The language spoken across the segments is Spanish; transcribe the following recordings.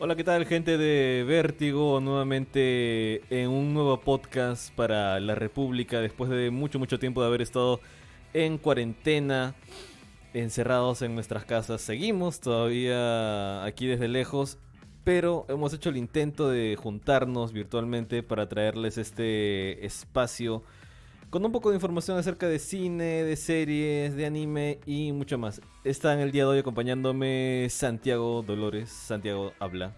Hola, ¿qué tal gente de Vértigo? Nuevamente en un nuevo podcast para la República después de mucho, mucho tiempo de haber estado en cuarentena, encerrados en nuestras casas. Seguimos todavía aquí desde lejos, pero hemos hecho el intento de juntarnos virtualmente para traerles este espacio con un poco de información acerca de cine, de series, de anime y mucho más. Está en el día de hoy acompañándome Santiago Dolores. Santiago, habla.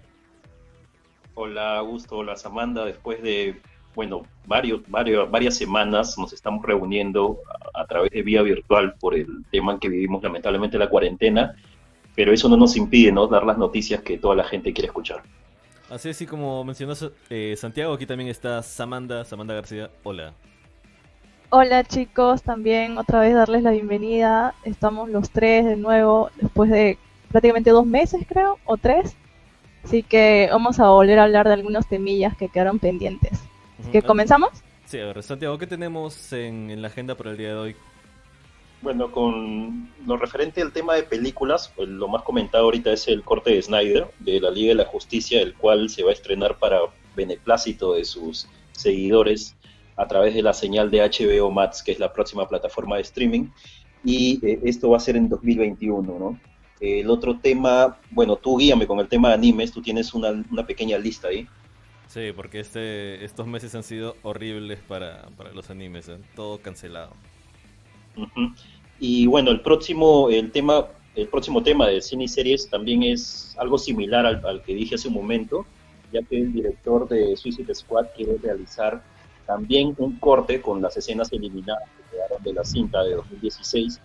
Hola Augusto, hola Samanda. Después de, bueno, varios, varios, varias semanas nos estamos reuniendo a, a través de vía virtual por el tema en que vivimos lamentablemente la cuarentena, pero eso no nos impide ¿no? dar las noticias que toda la gente quiere escuchar. Así es, y como mencionó eh, Santiago, aquí también está Samanda, Samanda García. Hola. Hola chicos, también otra vez darles la bienvenida. Estamos los tres de nuevo después de prácticamente dos meses creo, o tres. Así que vamos a volver a hablar de algunos temillas que quedaron pendientes. Así que comenzamos. Sí, a ver, Santiago, ¿qué tenemos en, en la agenda para el día de hoy? Bueno, con lo referente al tema de películas, pues, lo más comentado ahorita es el corte de Snyder de la Liga de la Justicia, el cual se va a estrenar para beneplácito de sus seguidores a través de la señal de HBO Max, que es la próxima plataforma de streaming, y eh, esto va a ser en 2021, ¿no? El otro tema, bueno, tú guíame con el tema de animes, tú tienes una, una pequeña lista ahí. Sí, porque este, estos meses han sido horribles para, para los animes, ¿eh? todo cancelado. Uh -huh. Y bueno, el próximo, el tema, el próximo tema de cine y series también es algo similar al, al que dije hace un momento, ya que el director de Suicide Squad quiere realizar también un corte con las escenas eliminadas que quedaron de la cinta de 2016.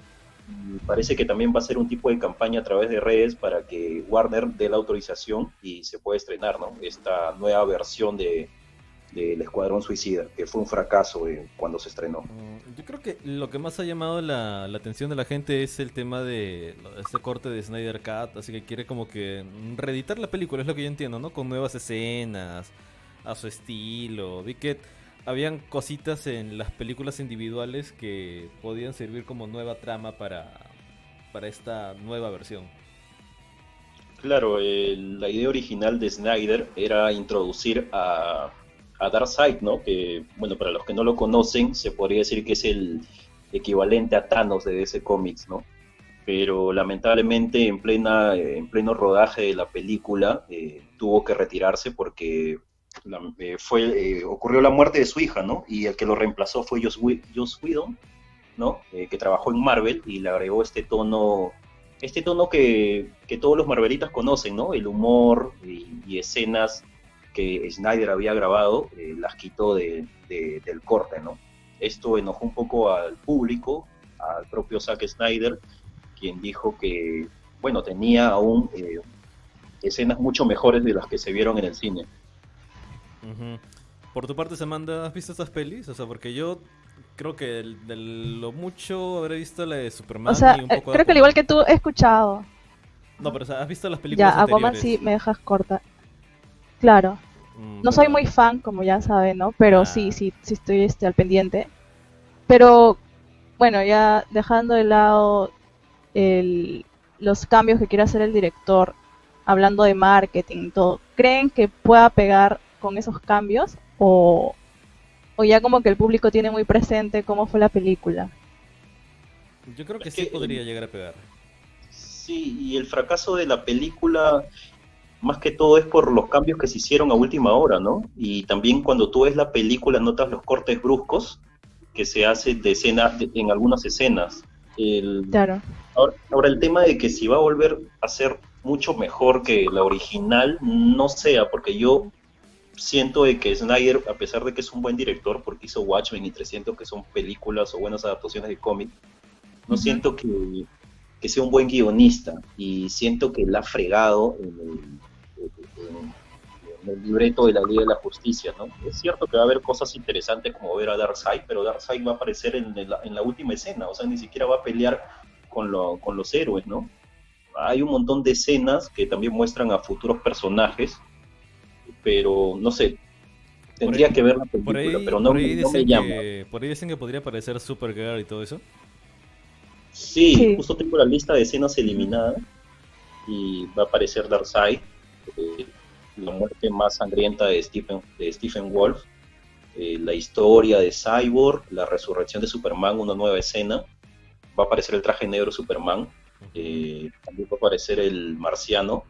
Y parece que también va a ser un tipo de campaña a través de redes para que Warner dé la autorización y se pueda estrenar ¿no? esta nueva versión de del Escuadrón Suicida, que fue un fracaso eh, cuando se estrenó. Yo creo que lo que más ha llamado la, la, atención de la gente es el tema de este corte de Snyder Cut, así que quiere como que reeditar la película, es lo que yo entiendo, ¿no? Con nuevas escenas, a su estilo. Vi que habían cositas en las películas individuales que podían servir como nueva trama para, para esta nueva versión. Claro, eh, la idea original de Snyder era introducir a, a Darkseid, ¿no? Que, bueno, para los que no lo conocen, se podría decir que es el equivalente a Thanos de DC Comics, ¿no? Pero lamentablemente en, plena, en pleno rodaje de la película eh, tuvo que retirarse porque la, eh, fue, eh, ocurrió la muerte de su hija, ¿no? Y el que lo reemplazó fue Joss, Joss Whedon, ¿no? Eh, que trabajó en Marvel y le agregó este tono, este tono que, todos los Marvelitas conocen, ¿no? El humor y, escenas que Snyder había grabado, eh, las quitó de, de, del corte, ¿no? Esto enojó un poco al público, al propio Zack Snyder, quien dijo que, bueno, tenía aún escenas mucho mejores de las que se vieron en el cine. Uh -huh. Por tu parte, Samantha, ¿has visto estas pelis? O sea, porque yo creo que de, lo mucho habré visto la de Superman o sea, y un poco creo que al igual que tú he escuchado. No, pero o sea, ¿has visto las películas Ya, Aquaman sí me dejas corta. Claro. Mm, no soy muy fan, como ya saben, ¿no? Pero ah. sí, sí, sí estoy este, al pendiente. Pero, bueno, ya dejando de lado el, los cambios que quiere hacer el director, hablando de marketing y todo, ¿creen que pueda pegar con esos cambios? O, o ya como que el público tiene muy presente cómo fue la película? Yo creo que sí podría llegar a pegar. Sí, y el fracaso de la película más que todo es por los cambios que se hicieron a última hora, ¿no? Y también cuando tú ves la película notas los cortes bruscos que se hacen de escena, de, en algunas escenas. El, claro. Ahora, ahora, el tema de que si va a volver a ser mucho mejor que la original, no sea, porque yo siento de que Snyder, a pesar de que es un buen director, porque hizo Watchmen y 300, que son películas o buenas adaptaciones de cómic, no siento que, que, sea un buen guionista y siento que la ha fregado en el, en el libreto de la Liga de la Justicia, ¿no? Es cierto que va a haber cosas interesantes como ver a Darkseid, pero Darkseid va a aparecer en la, en la última escena, o sea, ni siquiera va a pelear con, lo, con los héroes, ¿no? Hay un montón de escenas que también muestran a futuros personajes, pero no sé, tendría ahí, que ver la película, ahí, pero no, me, no me llama. Que, por ahí dicen que podría aparecer Supergirl y todo eso. Sí, sí, justo tengo la lista de escenas eliminadas y va a aparecer Darkseid. Eh, la muerte más sangrienta de Stephen, de Stephen Wolf, eh, la historia de Cyborg, la resurrección de Superman, una nueva escena, va a aparecer el traje negro Superman, eh, también va a aparecer el marciano,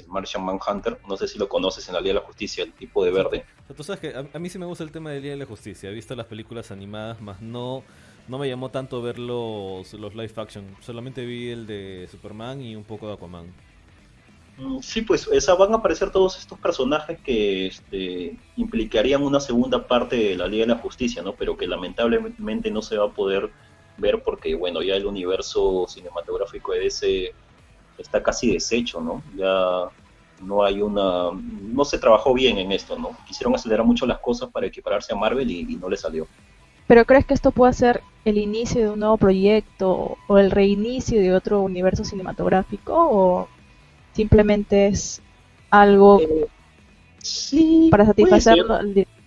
el Martian Manhunter, no sé si lo conoces en la Liga de la Justicia, el tipo de verde. Tú sabes que a, mí sí me gusta el tema de Liga de la Justicia, he visto las películas animadas, más no, no me llamó tanto ver los, los live action, solamente vi el de Superman y un poco de Aquaman. Mm, sí, pues esa van a aparecer todos estos personajes que este, implicarían una segunda parte de la Liga de la Justicia, ¿no? Pero que lamentablemente no se va a poder ver porque, bueno, ya el universo cinematográfico de DC está casi deshecho, ¿no? Ya no hay una... no se trabajó bien en esto, ¿no? Quisieron acelerar mucho las cosas para equipararse a Marvel y, y no le salió. ¿Pero crees que esto puede ser el inicio de un nuevo proyecto o el reinicio de otro universo cinematográfico o simplemente es algo eh, para satisfacerlo al director,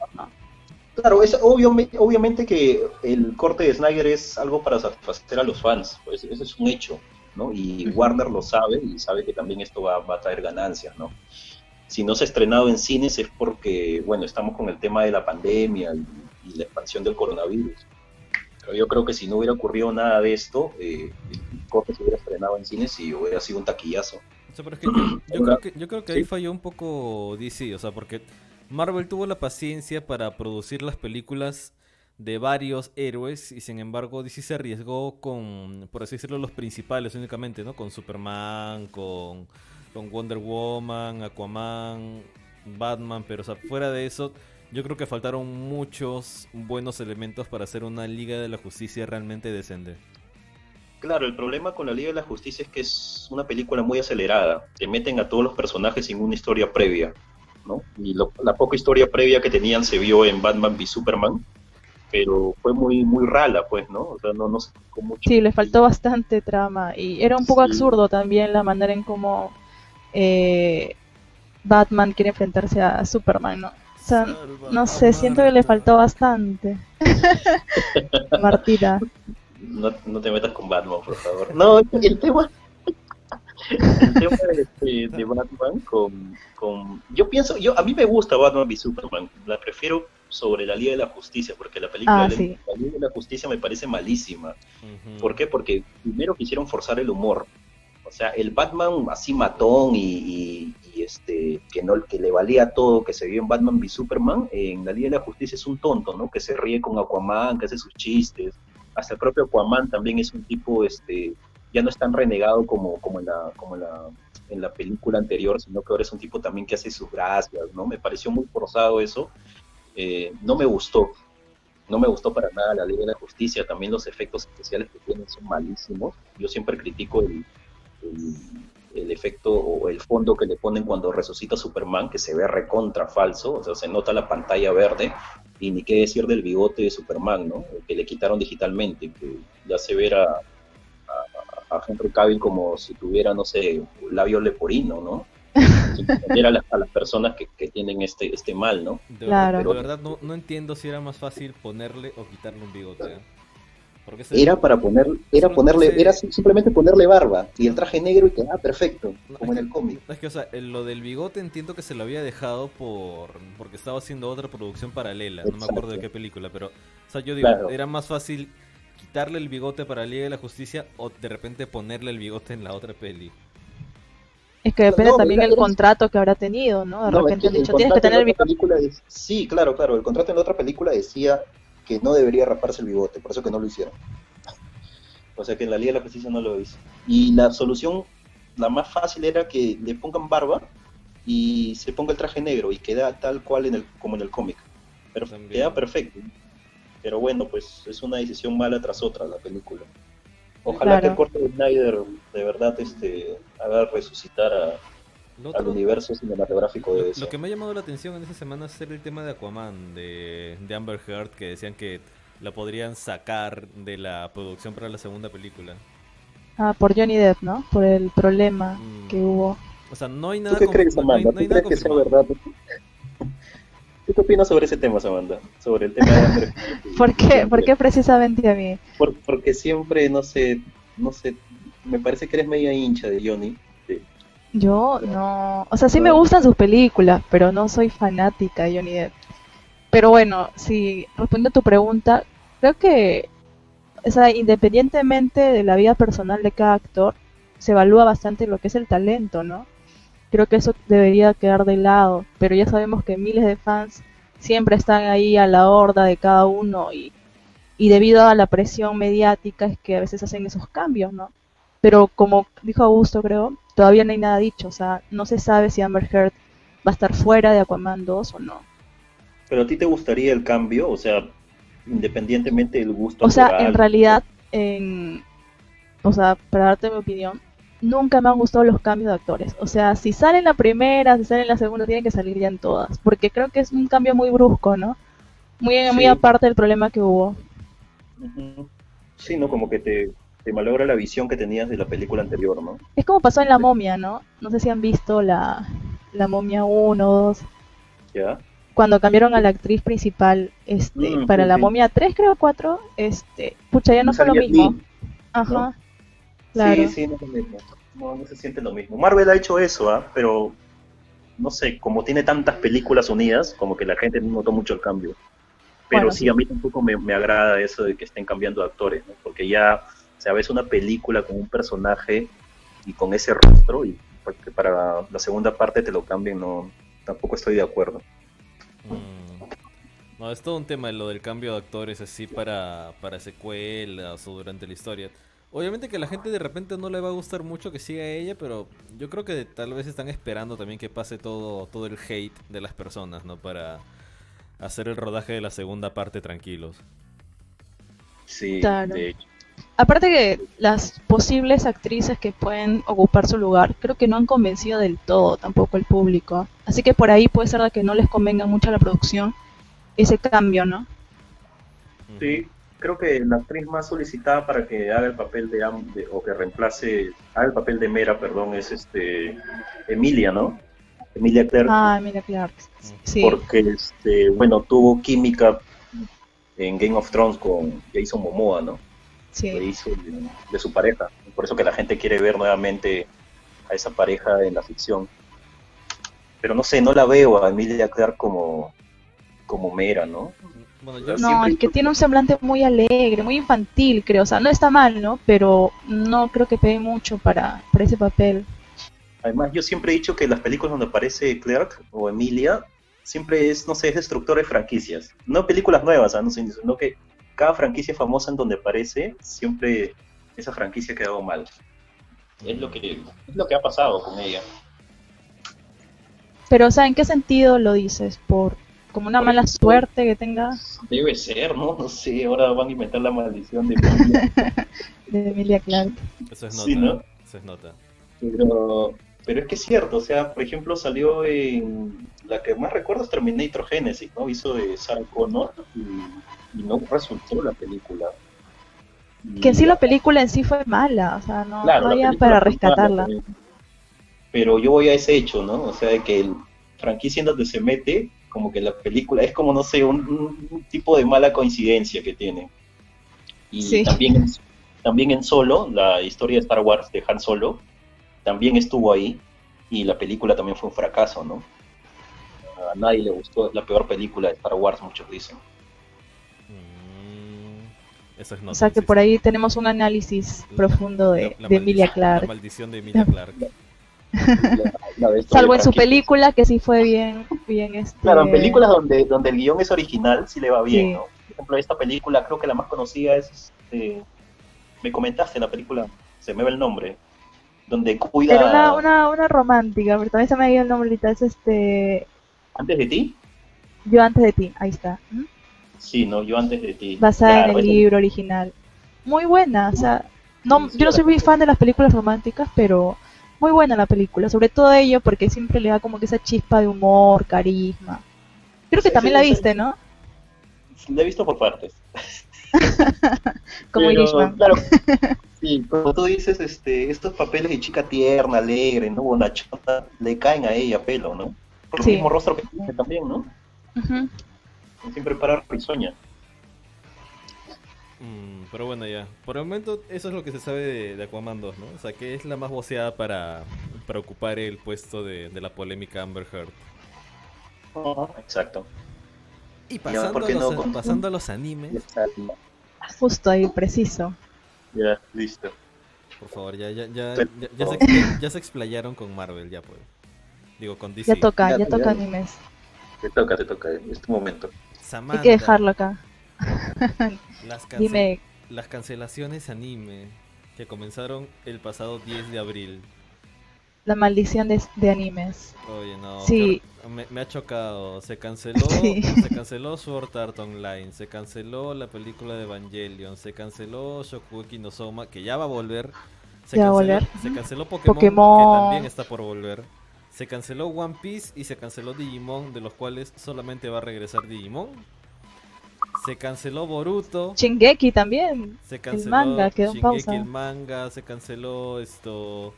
Claro, es obviamente que el corte de Snyder es algo para satisfacer a los fans, pues eso es un hecho, ¿no? Y Warner lo sabe y sabe que también esto va, a traer ganancias, ¿no? Si no se ha estrenado en cines es porque, bueno, estamos con el tema de la pandemia y, la expansión del coronavirus. Pero yo creo que si no hubiera ocurrido nada de esto, eh, el corte se hubiera estrenado en cines y hubiera sido un taquillazo yo, creo que, yo creo que ahí falló un poco DC, o sea, porque Marvel tuvo la paciencia para producir las películas de varios héroes y sin embargo DC se arriesgó con, por así decirlo, los principales únicamente, ¿no? Con Superman, con, con Wonder Woman, Aquaman, Batman, pero o sea, fuera de eso, yo creo que faltaron muchos buenos elementos para hacer una Liga de la Justicia realmente decente. Claro, el problema con la Liga de la Justicia es que es una película muy acelerada. Te meten a todos los personajes sin una historia previa, ¿no? Y la poca historia previa que tenían se vio en Batman v Superman, pero fue muy muy rala, pues, ¿no? O sea, no, no mucho. Sí, le faltó bastante trama y era un poco absurdo también la manera en cómo eh, Batman quiere enfrentarse a Superman, ¿no? O sea, no sé, siento que le faltó bastante. Martita no, no te metas con Batman, por favor. No, el tema, el tema de, de, Batman con, con, Yo pienso, yo a mí me gusta Batman v Superman, la prefiero sobre la Liga de la Justicia, porque la película ah, de la Liga de la Justicia me parece malísima. ¿Por qué? Porque primero quisieron forzar el humor. O sea, el Batman así matón y, y, este que no que le valía todo que se vio en Batman v Superman, en la Liga de la Justicia es un tonto, ¿no? Que se ríe con Aquaman, que hace sus chistes hasta el propio Aquaman también es un tipo, este, ya no es tan renegado como, como, en, la, como la, en la película anterior, sino que ahora es un tipo también que hace sus gracias, ¿no? Me pareció muy forzado eso, eh, no me gustó, no me gustó para nada la ley de la justicia, también los efectos especiales que tienen son malísimos, yo siempre critico el, el, efecto o el fondo que le ponen cuando resucita Superman, que se ve recontra falso, o sea, se nota la pantalla verde, y ni qué decir del bigote de Superman, ¿no? Que le quitaron digitalmente, que ya se verá a, a, Henry Cavill como si tuviera, no sé, labio leporino, ¿no? Era a, las, personas que, que, tienen este, este mal, ¿no? De verdad, de verdad no, no, entiendo si era más fácil ponerle o quitarle un bigote. ¿eh? Era para poner, era ponerle, era simplemente ponerle barba y el traje negro y quedaba perfecto, como en el cómic. Es que, o sea, lo del bigote entiendo que se lo había dejado por porque estaba haciendo otra producción paralela, no me acuerdo de qué película, pero, o sea, yo digo, era más fácil quitarle el bigote para Liga de la Justicia o de repente ponerle el bigote en la otra peli. Es que depende también del contrato que habrá tenido, ¿no? De repente han dicho, tienes que tener el bigote. Sí, claro, claro. El contrato en la otra película decía que no debería raparse el bigote, por eso que no lo hicieron. O sea que en la Liga de la Justicia no lo hizo. Y la solución, la más fácil era que le pongan barba y se ponga el traje negro y queda tal cual en el, como en el cómic. Pero queda perfecto. Pero bueno, pues es una decisión mala tras otra la película. Ojalá que el corte de Snyder de verdad este, haga resucitar a, al universo cinematográfico de eso. Lo que me ha llamado la atención en esa semana es el tema de Aquaman, de, de Amber Heard, que decían que la podrían sacar de la producción para la segunda película. Ah, por Johnny Depp, ¿no? Por el problema mm. que hubo. O sea, no hay nada... ¿Tú qué crees, Amanda? ¿Tú crees que sea verdad? ¿Qué opinas sobre ese tema, Samantha? Sobre el tema de Amber ¿Por qué? ¿Por qué precisamente a mí? porque siempre, no sé, no sé, me parece que eres media hincha de Johnny Yo no, o sea, sí me gustan sus películas, pero no soy fanática de Johnny Depp. Pero bueno, si respondo a tu pregunta, creo que, o sea, independientemente de la vida personal de cada actor, se evalúa bastante lo que es el talento, ¿no? Creo que eso debería quedar de lado, pero ya sabemos que miles de fans siempre están ahí a la horda de cada uno y, y debido a la presión mediática es que a veces hacen esos cambios, ¿no? Pero como dijo Augusto, creo, todavía no hay nada dicho. O sea, no se sabe si Amber Heard va a estar fuera de Aquaman 2 o no. ¿Pero a ti te gustaría el cambio? O sea, independientemente del gusto. O sea, en realidad, en, o sea, para darte mi opinión, nunca me han gustado los cambios de actores. O sea, si sale en la primera, si sale en la segunda, tienen que salir ya en todas. Porque creo que es un cambio muy brusco, ¿no? Muy, muy aparte del problema que hubo. Sí, ¿no? Como que te, te malogra la visión que tenías de la película anterior, ¿no? Es como pasó en La Momia, ¿no? No sé si han visto la, la Momia 1 o 2. ¿Ya? Cuando cambiaron a la actriz principal este, mm, para La Momia 3, creo, 4, este, pucha, ya no, fue lo mismo. Ajá. Claro. Sí, sí, no es lo mismo. No, no se siente lo mismo. Marvel ha hecho eso, ¿ah? Pero, no sé, como tiene tantas películas unidas, como que la gente no notó mucho el cambio. Pero sí, a mí tampoco me, me, agrada eso de que estén cambiando de actores, ¿no? Porque ya sea, ves una película con un personaje y con ese rostro y que para la segunda parte te lo cambien, no, tampoco estoy de acuerdo. Mm. No, es todo un tema lo del cambio de actores así para, para secuelas o durante la historia. Obviamente que a la gente de repente no le va a gustar mucho que siga ella, pero yo creo que tal vez están esperando también que pase todo, todo el hate de las personas, ¿no? Para hacer el rodaje de la segunda parte tranquilos. Sí, de hecho. Aparte que las posibles actrices que pueden ocupar su lugar, creo que no han convencido del todo tampoco el público. Así que por ahí puede ser de que no les convenga mucho a la producción ese cambio, ¿no? Sí, creo que la actriz más solicitada para que haga el papel de, o que reemplace, haga el papel de Mera, perdón, es este Emilia, ¿no? Emilia Clarke. Ah, Emilia Clarke. Sí. Porque este, bueno, tuvo química en Game of Thrones con Jason Momoa, ¿no? de, su pareja. Por eso que la gente quiere ver nuevamente a esa pareja en la ficción. Pero no sé, no la veo a Emilia Clarke como, como mera, ¿no? No, es que tiene un semblante muy alegre, muy infantil, creo. O sea, no está mal, ¿no? Pero no creo que pegue mucho para, para ese papel. Además, yo siempre he dicho que las películas donde aparece Clark o Emilia, siempre es, no sé, es destructor de franquicias. No películas nuevas, ¿no? sino que cada franquicia famosa en donde aparece, siempre esa franquicia ha quedado mal. Es lo que, es lo que ha pasado con ella. Pero, o sea, ¿en qué sentido lo dices? ¿Por como una mala suerte que tenga? Debe ser, ¿no? No sé, ahora van a inventar la maldición de Emilia. de Emilia Clark. Eso es nota. ¿no? Eso es nota. Pero, pero es que es cierto, o sea, por ejemplo, salió en. La que más recuerdo es Terminator Genesis, ¿no? Hizo de Sarah Connor y y no resultó la película. que en sí la película en sí fue mala, o sea, no, había para rescatarla. pero yo voy a ese hecho, ¿no? O sea, de que el franquicia en donde se mete, como que la película es como, no sé, un, tipo de mala coincidencia que tiene. Y también, en, también en Solo, la historia de Star Wars de Han Solo, también estuvo ahí y la película también fue un fracaso, ¿no? A nadie le gustó, es la peor película de Star Wars, muchos dicen o sea que por ahí tenemos un análisis profundo de, Emilia Clarke. La maldición de Emilia Salvo en su película que sí fue bien, bien este... Claro, en películas donde, donde el guion es original sí le va bien, ¿no? Por ejemplo, esta película creo que la más conocida es, este, me comentaste la película, se me ve el nombre, donde cuida... Pero una, una, una romántica, pero también se me ha ido el nombre ahorita, es este... ¿Antes de ti? Yo antes de ti, ahí está. ¿Mm? Sí, no, yo antes de ti. Basada en el libro original. Muy buena, o sea, no, yo no soy muy fan de las películas románticas, pero muy buena la película, sobre todo ello porque siempre le da como que esa chispa de humor, carisma. Creo que también la viste, ¿no? La he visto por partes. como Irishman. Claro, sí, como tú dices, este, estos papeles de chica tierna, alegre, ¿no? Bonachota, le caen a ella pelo, ¿no? Por el mismo rostro que tiene también, ¿no? siempre para risueña. Mm, pero bueno, ya. Por el momento, eso es lo que se sabe de, Aquaman 2, ¿no? O sea, que es la más voceada para, para ocupar el puesto de, la polémica Amber Heard. exacto. Y pasando, a los, pasando a los animes. Justo ahí, preciso. Ya, listo. Por favor, ya, ya, ya, ya, se, explayaron con Marvel, ya pues. Digo, con DC. Ya toca, ya, toca animes. Te toca, te toca, en este momento. Hay que dejarlo acá. Las, Dime. las cancelaciones anime que comenzaron el pasado 10 de abril. La maldición de, de animes. Oye, no. Sí. Me, ha chocado. Se canceló, se canceló Sword Art Online, se canceló la película de Evangelion, se canceló Shokugeki no Soma, que ya va a volver. Se ya canceló, va a volver. Se canceló Pokémon, que también está por volver. Se canceló One Piece y se canceló Digimon, de los cuales solamente va a regresar Digimon. Se canceló Boruto. Shingeki también. Se canceló el manga, quedó Shingeki, pausa. el manga, se canceló esto.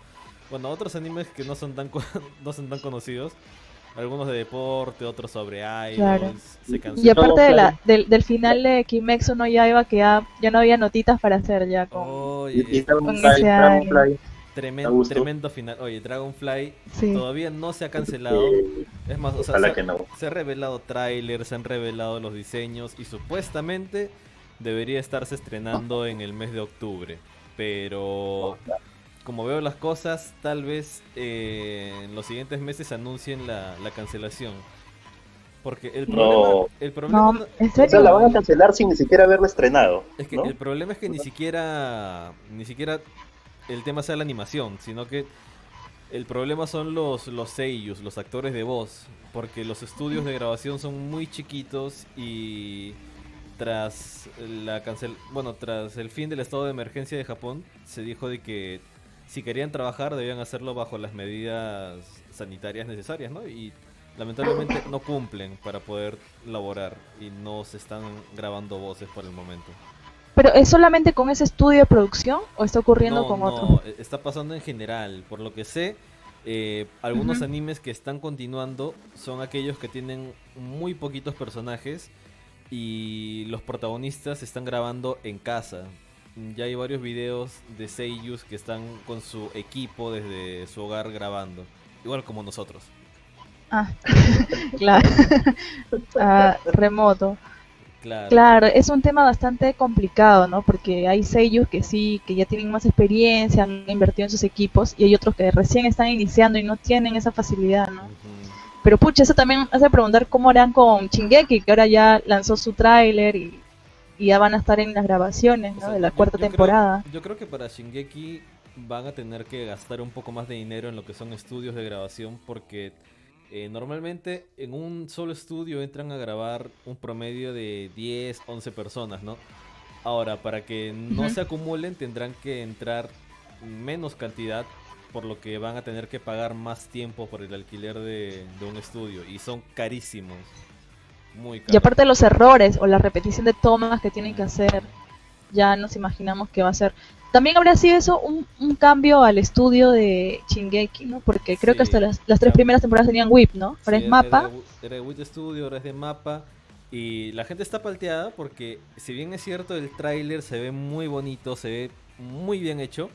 Bueno, otros animes que no son tan no son tan conocidos. Algunos de deporte, otros sobre idols. Se y aparte de la, del, del, final de Kimetsu no Yaiba que ya, ya no había notitas para hacer ya con, y, con ese Tremendo, tremendo final. Oye, Dragonfly todavía no se ha cancelado. Es más, o sea, se, ha revelado trailers, se han revelado los diseños y supuestamente debería estarse estrenando en el mes de octubre. Pero como veo las cosas, tal vez eh, en los siguientes meses anuncien la, cancelación. Porque el problema, el problema no, la van a cancelar sin ni siquiera haberla estrenado. Es que el problema es que ni siquiera ni siquiera el tema sea la animación, sino que el problema son los, los los actores de voz, porque los estudios de grabación son muy chiquitos y tras la cancel bueno, tras el fin del estado de emergencia de Japón, se dijo de que si querían trabajar debían hacerlo bajo las medidas sanitarias necesarias, ¿no? Y lamentablemente no cumplen para poder laborar y no se están grabando voces por el momento. ¿Pero es solamente con ese estudio de producción o está ocurriendo con otro? No, e, está pasando en general. Por lo que sé, eh, algunos animes que están continuando son aquellos que tienen muy poquitos personajes y los protagonistas están grabando en casa. Ya hay varios videos de seiyus que están con su equipo desde su hogar grabando, igual como nosotros. Ah, claro. Ah, remoto. Claro. es un tema bastante complicado, ¿no? Porque hay sellos que sí, que ya tienen más experiencia, han invertido en sus equipos, y hay otros que recién están iniciando y no tienen esa facilidad, ¿no? Pero pucha, eso también hace preguntar cómo harán con Chingeki, que ahora ya lanzó su tráiler y, ya van a estar en las grabaciones, ¿no? de la cuarta temporada. yo creo que para Shingeki van a tener que gastar un poco más de dinero en lo que son estudios de grabación porque eh, normalmente en un solo estudio entran a grabar un promedio de 10, 11 personas, ¿no? Ahora, para que no se acumulen tendrán que entrar menos cantidad, por lo que van a tener que pagar más tiempo por el alquiler de, un estudio y son carísimos. Muy caros. Y aparte los errores o la repetición de tomas que tienen que hacer, ya nos imaginamos que va a ser también habría sido eso un, cambio al estudio de Shingeki, ¿no? Porque creo que hasta las, tres primeras temporadas tenían WIP, ¿no? Ahora es Mapa. Era, de WIP Studio, ahora es de Mapa. Y la gente está palteada porque, si bien es cierto, el tráiler se ve muy bonito, se ve muy bien hecho.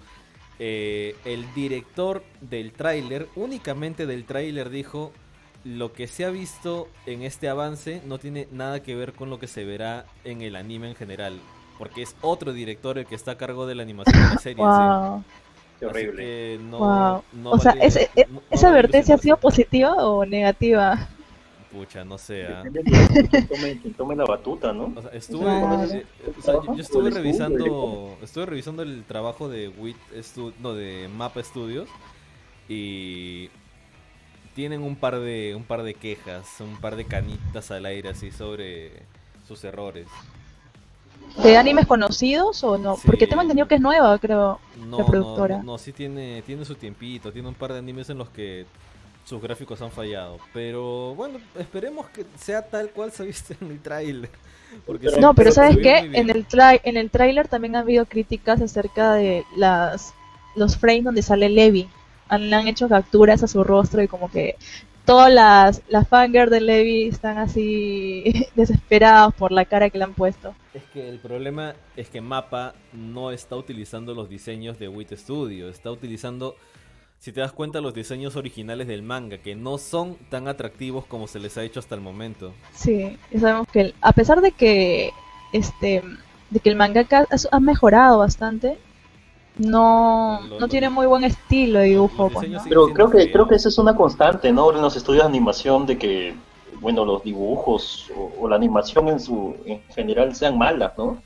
Eh, el director del tráiler, únicamente del tráiler, dijo lo que se ha visto en este avance no tiene nada que ver con lo que se verá en el anime en general porque es otro director el que está a cargo de la animación de la serie. Wow. Qué horrible. No, o sea, ¿esa advertencia ha sido positiva o negativa? Pucha, no sé. ¿ah? Tome, la batuta, ¿no? O sea, estuve, yo, estuve revisando, estuve revisando el trabajo de WIT no, de Mapa Studios y tienen un par de un par de quejas, un par de canitas al aire así sobre sus errores. ¿De animes conocidos o no? Porque tengo entendido que es nueva, creo, la productora. No, no, sí tiene, tiene su tiempito, tiene un par de animes en los que sus gráficos han fallado. Pero bueno, esperemos que sea tal cual se viste en el tráiler. No, pero ¿sabes qué? En el, en el tráiler también ha habido críticas acerca de las los frames donde sale Levi. Han, han hecho capturas a su rostro y como que todas las, las fangirls de Levi están así desesperados por la cara que le han puesto. Es que el problema es que Mapa no está utilizando los diseños de WIT Studio, está utilizando si te das cuenta, los diseños originales del manga, que no son tan atractivos como se les ha hecho hasta el momento. Sí, sabemos que a pesar de que este de que el mangaka ha mejorado bastante, no, no tiene muy buen estilo de dibujo. Pues, Pero creo que, creo que esa es una constante, ¿no? En los estudios de animación de que, bueno, los dibujos o, la animación en su en general sean malas, ¿no?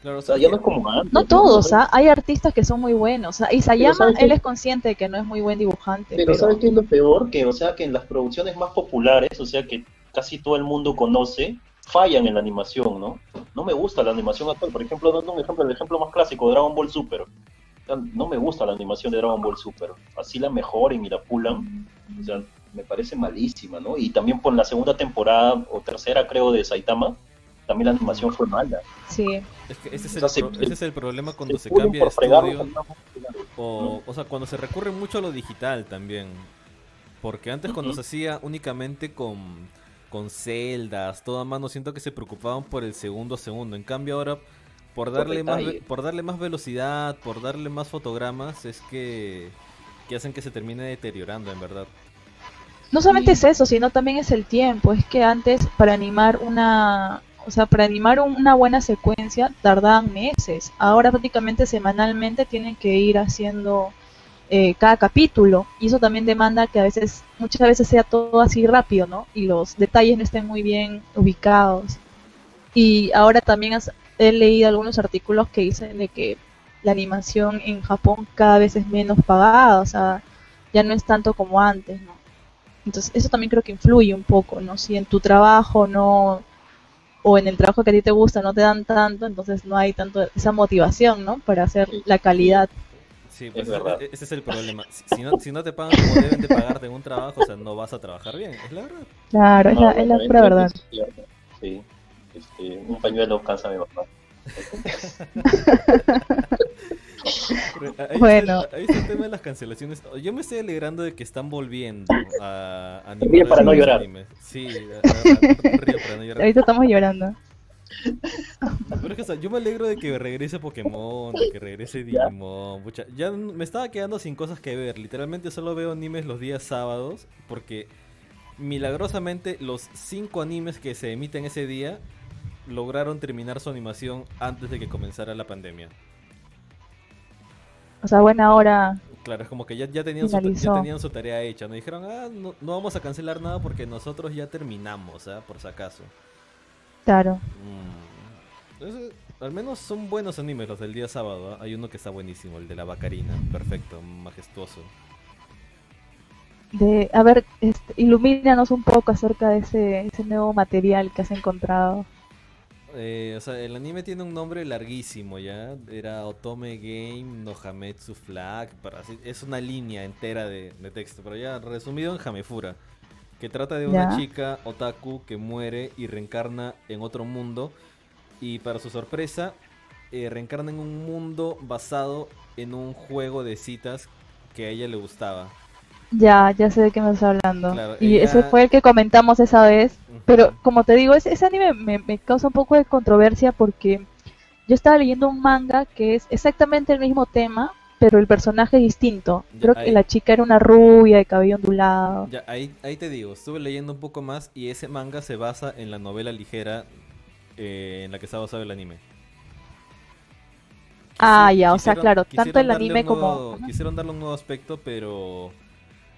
Claro, o sea, ya no es como antes. No todos, ¿ah? hay artistas que son muy buenos. ¿ah? Y Sayama, él es consciente de que no es muy buen dibujante. Pero, ¿sabes qué es lo peor? Que, o sea, que en las producciones más populares, o sea, que casi todo el mundo conoce, fallan en la animación, ¿no? No me gusta la animación actual. Por ejemplo, dando un ejemplo, el ejemplo más clásico, Dragon Ball Super. No me gusta la animación de Dragon Ball Super. Así la mejoren y la pulan. O sea, me parece malísima, ¿no? Y también por la segunda temporada o tercera, creo, de Saitama, también la animación fue mala. Sí. Es que ese es, el, problema cuando se, cambia de estudio. O, o sea, cuando se recurre mucho a lo digital también. Porque antes cuando se hacía únicamente con, con celdas, toda mano, siento que se preocupaban por el segundo a segundo. En cambio ahora, por darle, más, por darle más velocidad, por darle más fotogramas, es que, que hacen que se termine deteriorando, en verdad. No solamente es eso, sino también es el tiempo. Es que antes para animar una, o sea, para animar una buena secuencia tardaban meses. Ahora prácticamente semanalmente tienen que ir haciendo eh, cada capítulo. Y eso también demanda que a veces, muchas veces sea todo así rápido, ¿no? Y los detalles no estén muy bien ubicados. Y ahora también he leído algunos artículos que dicen de que la animación en Japón cada vez es menos pagada, o sea, ya no es tanto como antes, ¿no? Entonces, eso también creo que influye un poco, ¿no? Si en tu trabajo no o en el trabajo que a ti te gusta no te dan tanto, entonces no hay tanto esa motivación, ¿no? Para hacer la calidad. Sí, pues e-, ese es el problema. Si no, si no te pagan como deben de pagarte en un trabajo, o sea, no vas a trabajar bien, es la verdad. Claro, es, la, es la pura verdad. Sí, este, un pañuelo cansa a mi mamá. Ahí bueno. Está, ahí está el tema de las cancelaciones. Yo me estoy alegrando de que están volviendo a animar. para no llorar. Sí, para no llorar. Ahorita estamos llorando. Pero es que, yo me alegro de que regrese Pokémon, de que regrese Digimon. ya me estaba quedando sin cosas que ver. Literalmente solo veo animes los días sábados. Porque milagrosamente los cinco animes que se emiten ese día lograron terminar su animación antes de que comenzara la pandemia. O sea, buena hora. Claro, es como que ya, ya, tenían, su, ya tenían su tarea hecha. No dijeron, ah, no, no, vamos a cancelar nada porque nosotros ya terminamos, ¿ah? por si acaso. Claro. Mm. Entonces, al menos son buenos animes los del día sábado. ¿ah? Hay uno que está buenísimo, el de la Bacarina. Perfecto, majestuoso. De, a ver, este, ilumínanos un poco acerca de ese, ese nuevo material que has encontrado. Eh, o sea, el anime tiene un nombre larguísimo, ¿ya? Era Otome Game no Hametsu Flag. Para, es una línea entera de, texto, pero ya resumido en Hamefura. Que trata de una chica otaku que muere y reencarna en otro mundo. Y para su sorpresa, eh, reencarna en un mundo basado en un juego de citas que a ella le gustaba. Ya, ya sé de qué me estás hablando. y ese fue el que comentamos esa vez. Pero como te digo, ese, ese anime me, causa un poco de controversia porque yo estaba leyendo un manga que es exactamente el mismo tema, pero el personaje es distinto. Creo que la chica era una rubia de cabello ondulado. Ya, ahí, ahí te digo, estuve leyendo un poco más y ese manga se basa en la novela ligera eh, en la que está basado el anime. ah, ya, o sea, claro, tanto el anime como... Quisieron darle un nuevo aspecto, pero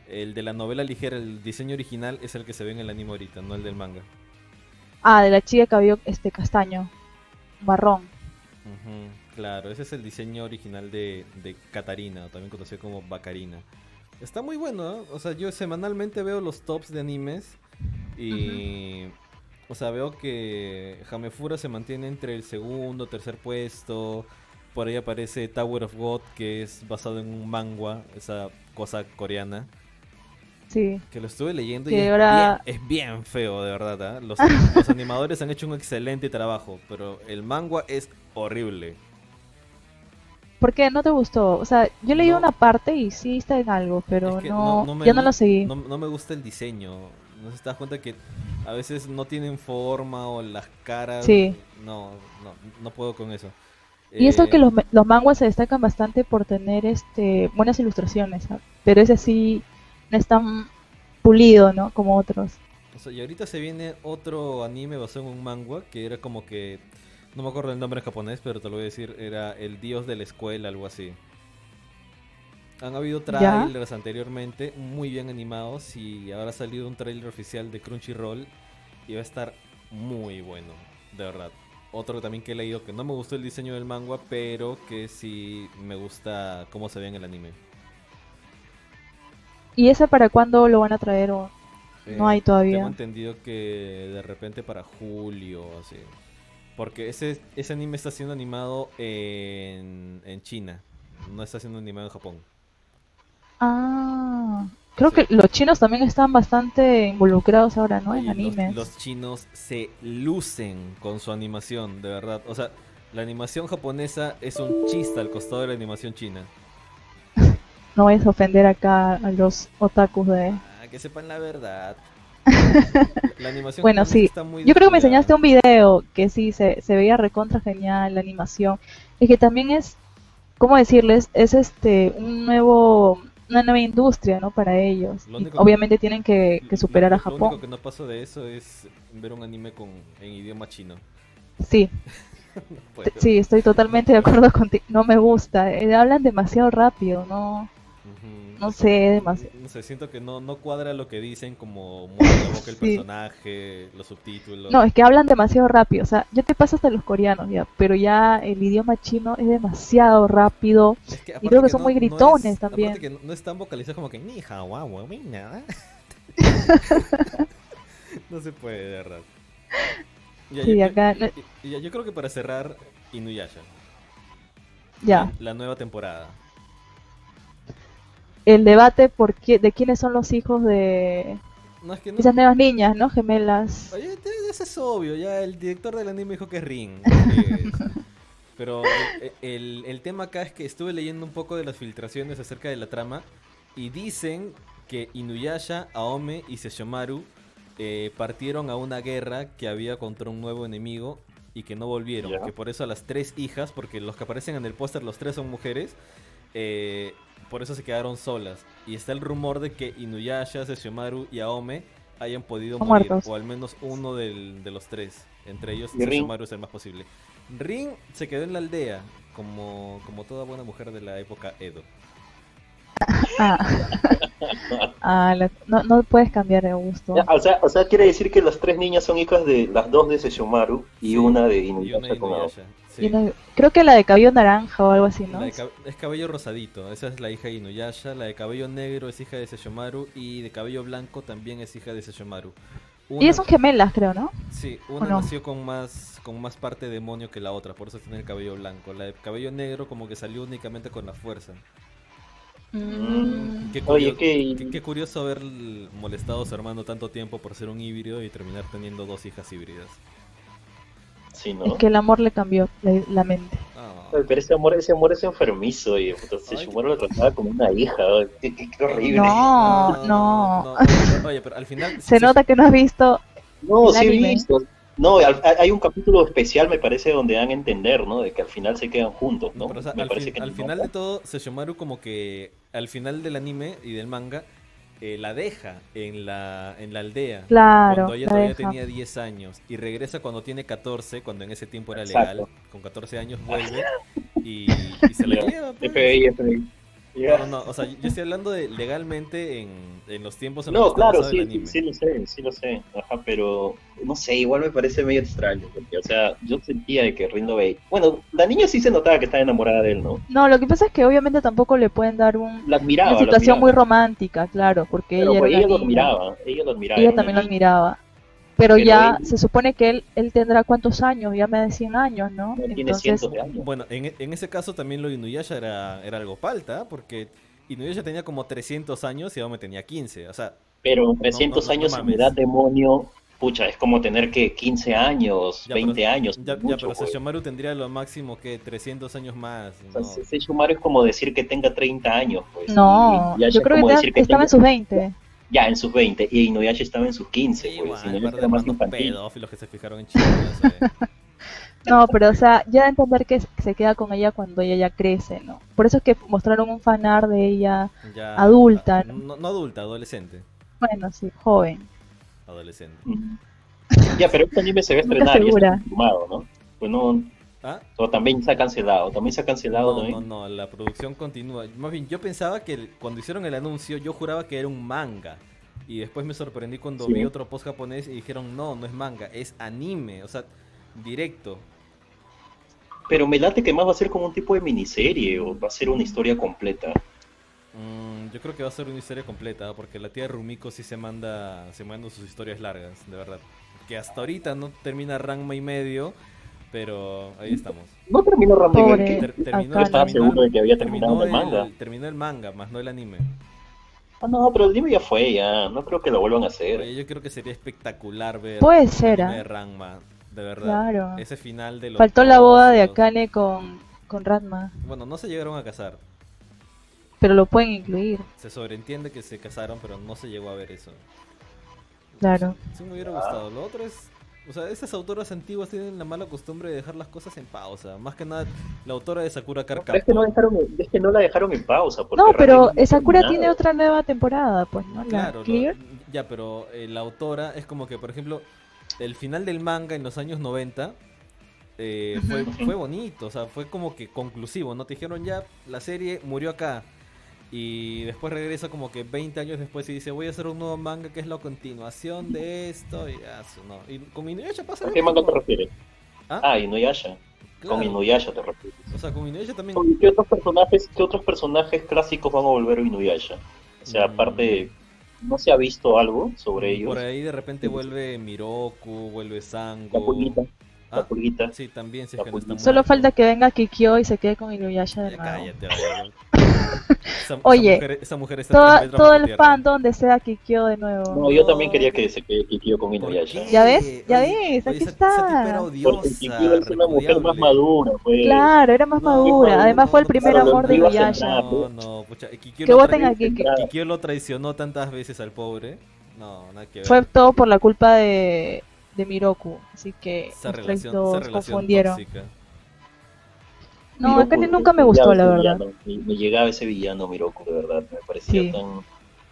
el de la novela ligera, el diseño original es el que se ve en el anime ahorita, no el del manga. Ah, de la chica cabello este castaño, marrón. claro, ese es el diseño original de, de Katarina, también conocido como Bacarina. Está muy bueno, ¿eh? o sea, yo semanalmente veo los tops de animes y... O sea, veo que Hamefura se mantiene entre el segundo, tercer puesto. Por ahí aparece Tower of God, que es basado en un manga, esa cosa coreana. Que lo estuve leyendo y es, bien, feo, de verdad. ¿ah? Los, animadores han hecho un excelente trabajo, pero el manga es horrible. ¿Por qué? ¿No te gustó? O sea, yo leí una parte y sí está en algo, pero no, no, no lo seguí. No, me gusta el diseño. No se te das cuenta que a veces no tienen forma o las caras. Sí. No, no, no puedo con eso. Y eso que los, los manguas se destacan bastante por tener este buenas ilustraciones, pero ese sí no es tan pulido, ¿no? Como otros. O sea, y ahorita se viene otro anime basado en un manga que era como que no me acuerdo el nombre en japonés, pero te lo voy a decir, era el dios de la escuela, algo así. Han habido trailers anteriormente muy bien animados y ahora ha salido un trailer oficial de Crunchyroll y va a estar muy bueno, de verdad. Otro también que he leído que no me gustó el diseño del manga, pero que sí me gusta cómo se ve en el anime. ¿Y ese para cuándo lo van a traer o no hay todavía? Tengo entendido que de repente para julio, así. Porque ese, ese anime está siendo animado en, en China, no está siendo animado en Japón. Ah, creo que los chinos también están bastante involucrados ahora, ¿no? en animes. Los, chinos se lucen con su animación, de verdad. O sea, la animación japonesa es un chiste al costado de la animación china. No vayas a ofender acá a los otakus de... Ah, que sepan la verdad. La animación bueno, sí. Yo creo que me enseñaste un video que sí se, se veía recontra genial la animación. Y que también es, ¿cómo decirles? Es este un nuevo una nueva industria, ¿no? Para ellos. obviamente tienen que, superar a Japón. Lo único que no paso de eso es ver un anime con en idioma chino. Sí. sí, estoy totalmente de acuerdo contigo. No me gusta. Eh, hablan demasiado rápido, ¿no? No sé, demasiado. No sé, siento que no, no cuadra lo que dicen como mueve el personaje, los subtítulos. No, es que hablan demasiado rápido. O sea, yo te paso hasta los coreanos ya, pero ya el idioma chino es demasiado rápido. y creo que, son muy gritones también. Aparte que no están vocalizados como que ni guau, No se puede, de verdad. sí, yo, acá... yo creo que para cerrar, Inuyasha. Ya. La nueva temporada el debate por de quiénes son los hijos de esas nuevas niñas, ¿no? Gemelas. Oye, eso es obvio, ya el director del anime dijo que es Ring. Pero el, el, tema acá es que estuve leyendo un poco de las filtraciones acerca de la trama y dicen que Inuyasha, Aome y Sesshomaru eh, partieron a una guerra que había contra un nuevo enemigo y que no volvieron. Que por eso a las tres hijas, porque los que aparecen en el póster, los tres son mujeres, eh, por eso se quedaron solas. Y está el rumor de que Inuyasha, Sesshomaru y Aome hayan podido morir, o al menos uno del, de los tres. Entre ellos, Sesshomaru es el más posible. Rin se quedó en la aldea, como, como toda buena mujer de la época Edo. Ah. ah no, no, puedes cambiar de gusto. o, sea, o sea, quiere decir que las tres niñas son hijas de las dos de Sesshomaru y una de Inuyasha. Creo que la de cabello naranja o algo así, ¿no? es cabello rosadito, esa es la hija de Inuyasha. La de cabello negro es hija de Sesshomaru. Y de cabello blanco también es hija de Sesshomaru. Y son gemelas, creo, ¿no? Sí, una nació con más, con más parte demonio que la otra, por eso tiene el cabello blanco. La de cabello negro como que salió únicamente con la fuerza. Mm. Qué, curioso, qué, curioso haber molestado a su hermano tanto tiempo por ser un híbrido y terminar teniendo dos hijas híbridas. Es que el amor le cambió la, mente. Ah. Pero ese amor, ese amor es enfermizo y entonces muero lo trataba como una hija. Qué, horrible. No, no. Oye, pero al final. Se nota que no has visto. No, sí he visto. No, hay un capítulo especial, me parece, donde dan a entender, ¿no? De que al final se quedan juntos, ¿no? al, final de todo, Sesshomaru como que al final del anime y del manga eh, la deja en la, en la aldea cuando ella todavía tenía 10 años y regresa cuando tiene 14, cuando en ese tiempo era legal, con 14 años vuelve y, se la lleva. Pues. No, no, o sea, yo estoy hablando de legalmente en, en los tiempos en No, claro, sí, sí, sí, lo sé, sí lo sé, ajá, pero no sé, igual me parece medio extraño, porque, o sea, yo sentía que Rindo Bay, bueno, la niña sí se notaba que estaba enamorada de él, ¿no? No, lo que pasa es que obviamente tampoco le pueden dar un, una situación muy romántica, claro, porque ella, pues, ella lo admiraba, ella lo admiraba. Ella también lo admiraba. Pero, ya se supone que él, él tendrá cuántos años, ya me de 100 años, ¿no? Tiene cientos de años. Bueno, en, en, ese caso también lo de Inuyasha era, era algo falta, porque Inuyasha tenía como 300 años y Aome tenía 15, o sea... Pero 300 años en edad demonio, pucha, es como tener que 15 años, 20 años. Ya, ya pero Sesshomaru tendría lo máximo que 300 años más. ¿no? Sesshomaru es como decir que tenga 30 años, pues. No, yo creo que, estaba en sus 20 ya en sus 20 y Inuyasha estaba en sus 15. Sí, pues, bueno, era más pedófilos que se fijaron en chicos. No, pero o sea, ya de entender que se queda con ella cuando ella ya crece, ¿no? Por eso es que mostraron un fanar de ella Ya, adulta, ah, ¿no? no, no adulta, adolescente. Bueno, sí, joven. Adolescente. Ya, pero este anime se va a estrenar y segura. está confirmado, ¿no? Pues no, ¿Ah? o también se ha cancelado, también se ha cancelado No, no, también. no, la producción continúa. Más bien, yo pensaba que el- cuando hicieron el anuncio, yo juraba que era un manga. Y después me sorprendí cuando Sí. vi otro post japonés y dijeron, no, no es manga, es anime. O sea, directo. Pero me late que más va a ser como un tipo de miniserie o va a ser una historia completa. Mm, yo creo que va a ser una historia completa, ¿ah? porque la tía Rumiko sí se manda, se manda sus historias largas, de verdad. Que hasta ahorita no termina Ranma y medio, pero ahí estamos. No terminó Ranma. Ter- terminó, Yo estaba terminó- seguro de que había terminado terminó el manga. terminó el manga, más no el anime. Ah, no, pero el anime ya fue, ya. No creo que lo vuelvan a hacer. Oye, yo creo que sería espectacular ver Puede ser, el anime de ¿ah? Ranma, de verdad. Claro. Ese final de los Faltó la boda de Akane con, con Ratma, Bueno, no se llegaron a casar. pero lo pueden incluir, Se sobreentiende que se casaron, pero no se llegó a ver eso. claro. Sí me hubiera gustado. Lo otro es... O sea, esas autoras antiguas tienen la mala costumbre de dejar las cosas en pausa. Más que nada, la autora de Sakura Pero es que, no Captor. dejaron, es que no la dejaron en pausa. porque No, pero no Sakura tiene otra nueva temporada, pues, ¿no? La Claro, lo- Clear. ya, pero eh, la autora es como que, por ejemplo, el final del manga en los años 90 eh, fue, fue bonito, o sea, fue como que conclusivo, ¿no? Te dijeron ya, la serie murió acá. Y después regresa como que 20 años después y dice, voy a hacer un nuevo manga que es la continuación de esto. Y su- no. Y con Inuyasha pasa ¿A qué manga te refieres? ¿Ah? Ah, Inuyasha. Claro. Con Inuyasha te refieres. O sea, con Inuyasha también... ¿Qué otros personajes, qué otros personajes clásicos van a volver a Inuyasha? O sea, Mm. aparte, ¿no se ha visto algo sobre ellos? Por ahí de repente vuelve Miroku, vuelve Sango. La Ah, la pulguita. Sí, también, si es que no está. Solo falta que venga Kikyo y se quede con Inuyasha de nuevo. cállate. Esa, Oye, esa mujer, esa mujer está metros todo el tierra. fandom desea Kikyo de nuevo. No, yo también quería que se quede Kikyo con ¿Por Inuyasha. ¿Ya ves? ¿Ya ves? oye, Aquí esa- está. esa Porque Kikyo es una mujer más madura, pues. Claro, era más No, madura. no, Además no, fue el primer amor de Inuyasha. No, no, pucha. Kikyo Que voten a. Claro. Kikyo lo traicionó tantas veces al pobre. No, nada que ver. Fue todo por la culpa de, de Miroku. Así que esa los tres relación, dos esa relación confundieron. tóxica. No, Miroku, Akane nunca me gustó, la verdad. villano. Me, me llegaba ese villano Miroku, de verdad. Me parecía Sí. tan.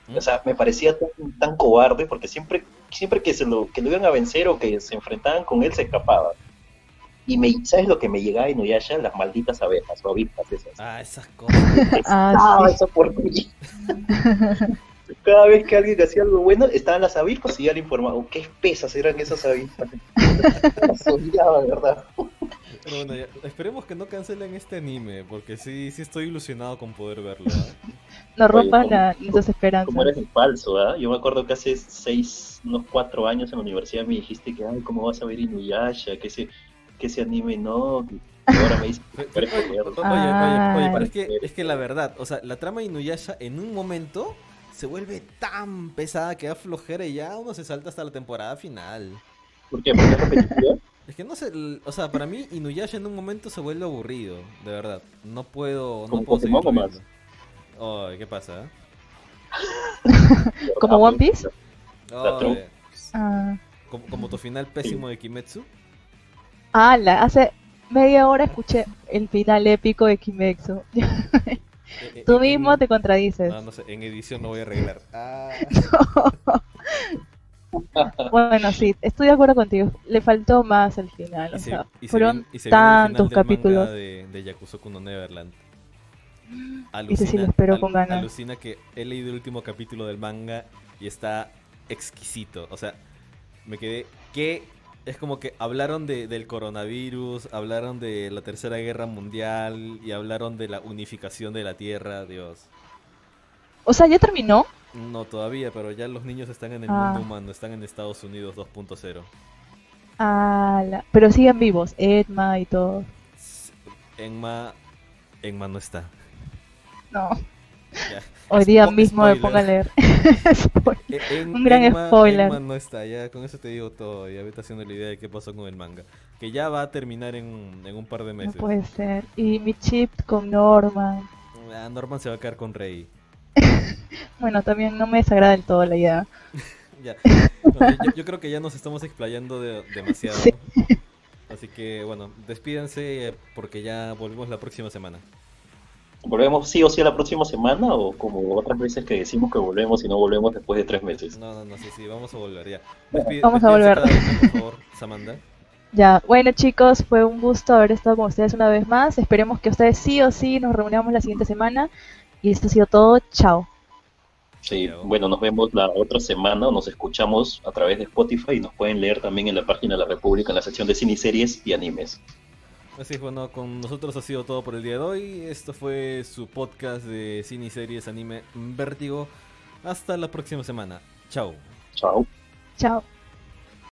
¿Mm? O sea, me parecía tan, tan cobarde porque siempre, siempre que se lo, que lo iban a vencer o que se enfrentaban con él se escapaba. Y me, ¿sabes lo que me llegaba en Inuyasha? Las malditas abejas o avispas esas. Ah, esas cosas. Ah, Ah, sí. esa porquería. Cada vez que alguien hacía algo bueno, estaban las avispas y ya le informaba, "Oh, qué espesas eran esas avispas. Las odiaba, verdad. Pero bueno, ya, esperemos que no cancelen este anime, porque sí, sí estoy ilusionado con poder verlo. ¿eh? No rompan ¿cómo- la- nuestras esperanzas. Como eres el falso, ¿ah? Yo me acuerdo que hace seis, unos cuatro años en la universidad me dijiste que, ay, ¿cómo vas a ver Inuyasha? Que ese, que ese anime no. ahora me eres Oye, oye, oye, oye, pero es que, es que la verdad, o sea, la trama de Inuyasha en un momento se vuelve tan pesada que da flojera y ya uno se salta hasta la temporada final. ¿Por qué? ¿Porque es repetitiva? Es que no sé, o sea, para mí Inuyasha en un momento se vuelve aburrido, de verdad. No puedo, no puedo seguir. Ay, ¿qué pasa? ¿Como One Piece? Ah, como, como tu final pésimo de Kimetsu. ala, hace media hora escuché el final épico de Kimetsu. Eh, Tú en- mismo te contradices. No, no sé, en edición no voy a arreglar. Ah, Bueno, sí, estoy de acuerdo contigo. Le faltó más al final. y O se, sea, y se fueron y se final tantos manga capítulos. de, de Yakusoku no Neverland. Ese sí lo espero con ganas. Alucina que he leído el último capítulo del manga y está exquisito. O sea, me quedé que es como que hablaron de, del coronavirus, hablaron de la tercera guerra mundial y hablaron de la unificación de la Tierra, Dios. O sea, ¿ya terminó? No todavía, pero ya los niños están en el Ah. mundo humano, están en Estados Unidos 2.0. Ala, pero siguen vivos, Edma y todo. Enma, Enma no está. No, Ya. hoy día Spo- mismo me pongo a leer. E- En- Un gran Enma- spoiler. Enma no está, ya con eso te digo todo. Ya vete haciendo la idea de qué pasó con el manga. Que ya va a terminar en, en un par de No meses. puede ser. Y mi chip con Norman. Ah, Norman se va a quedar con Rey. Bueno, también no me desagrada del todo la idea. Ya. No, yo, yo creo que ya nos estamos explayando de- demasiado. Sí. Así que bueno, despídense eh, porque ya volvemos la próxima semana. ¿Volvemos sí o sí la próxima semana o como otras veces que decimos que volvemos y no volvemos después de tres meses? No, no, no, sí, sí, vamos a volver ya. vamos a volver. por favor, Samantha. Ya, bueno chicos, fue un gusto haber estado con ustedes una vez más. Esperemos que ustedes sí o sí nos reunamos la siguiente semana. Y esto ha sido todo. Chao. Sí, bueno, nos vemos la otra semana, nos escuchamos a través de Spotify y nos pueden leer también en la página de la República en la sección de cine, series y animes. Así es, bueno, con nosotros ha sido todo por el día de hoy. Esto fue su podcast de cine, series, anime, vértigo. Hasta la próxima semana. Chao. Chao. Chao.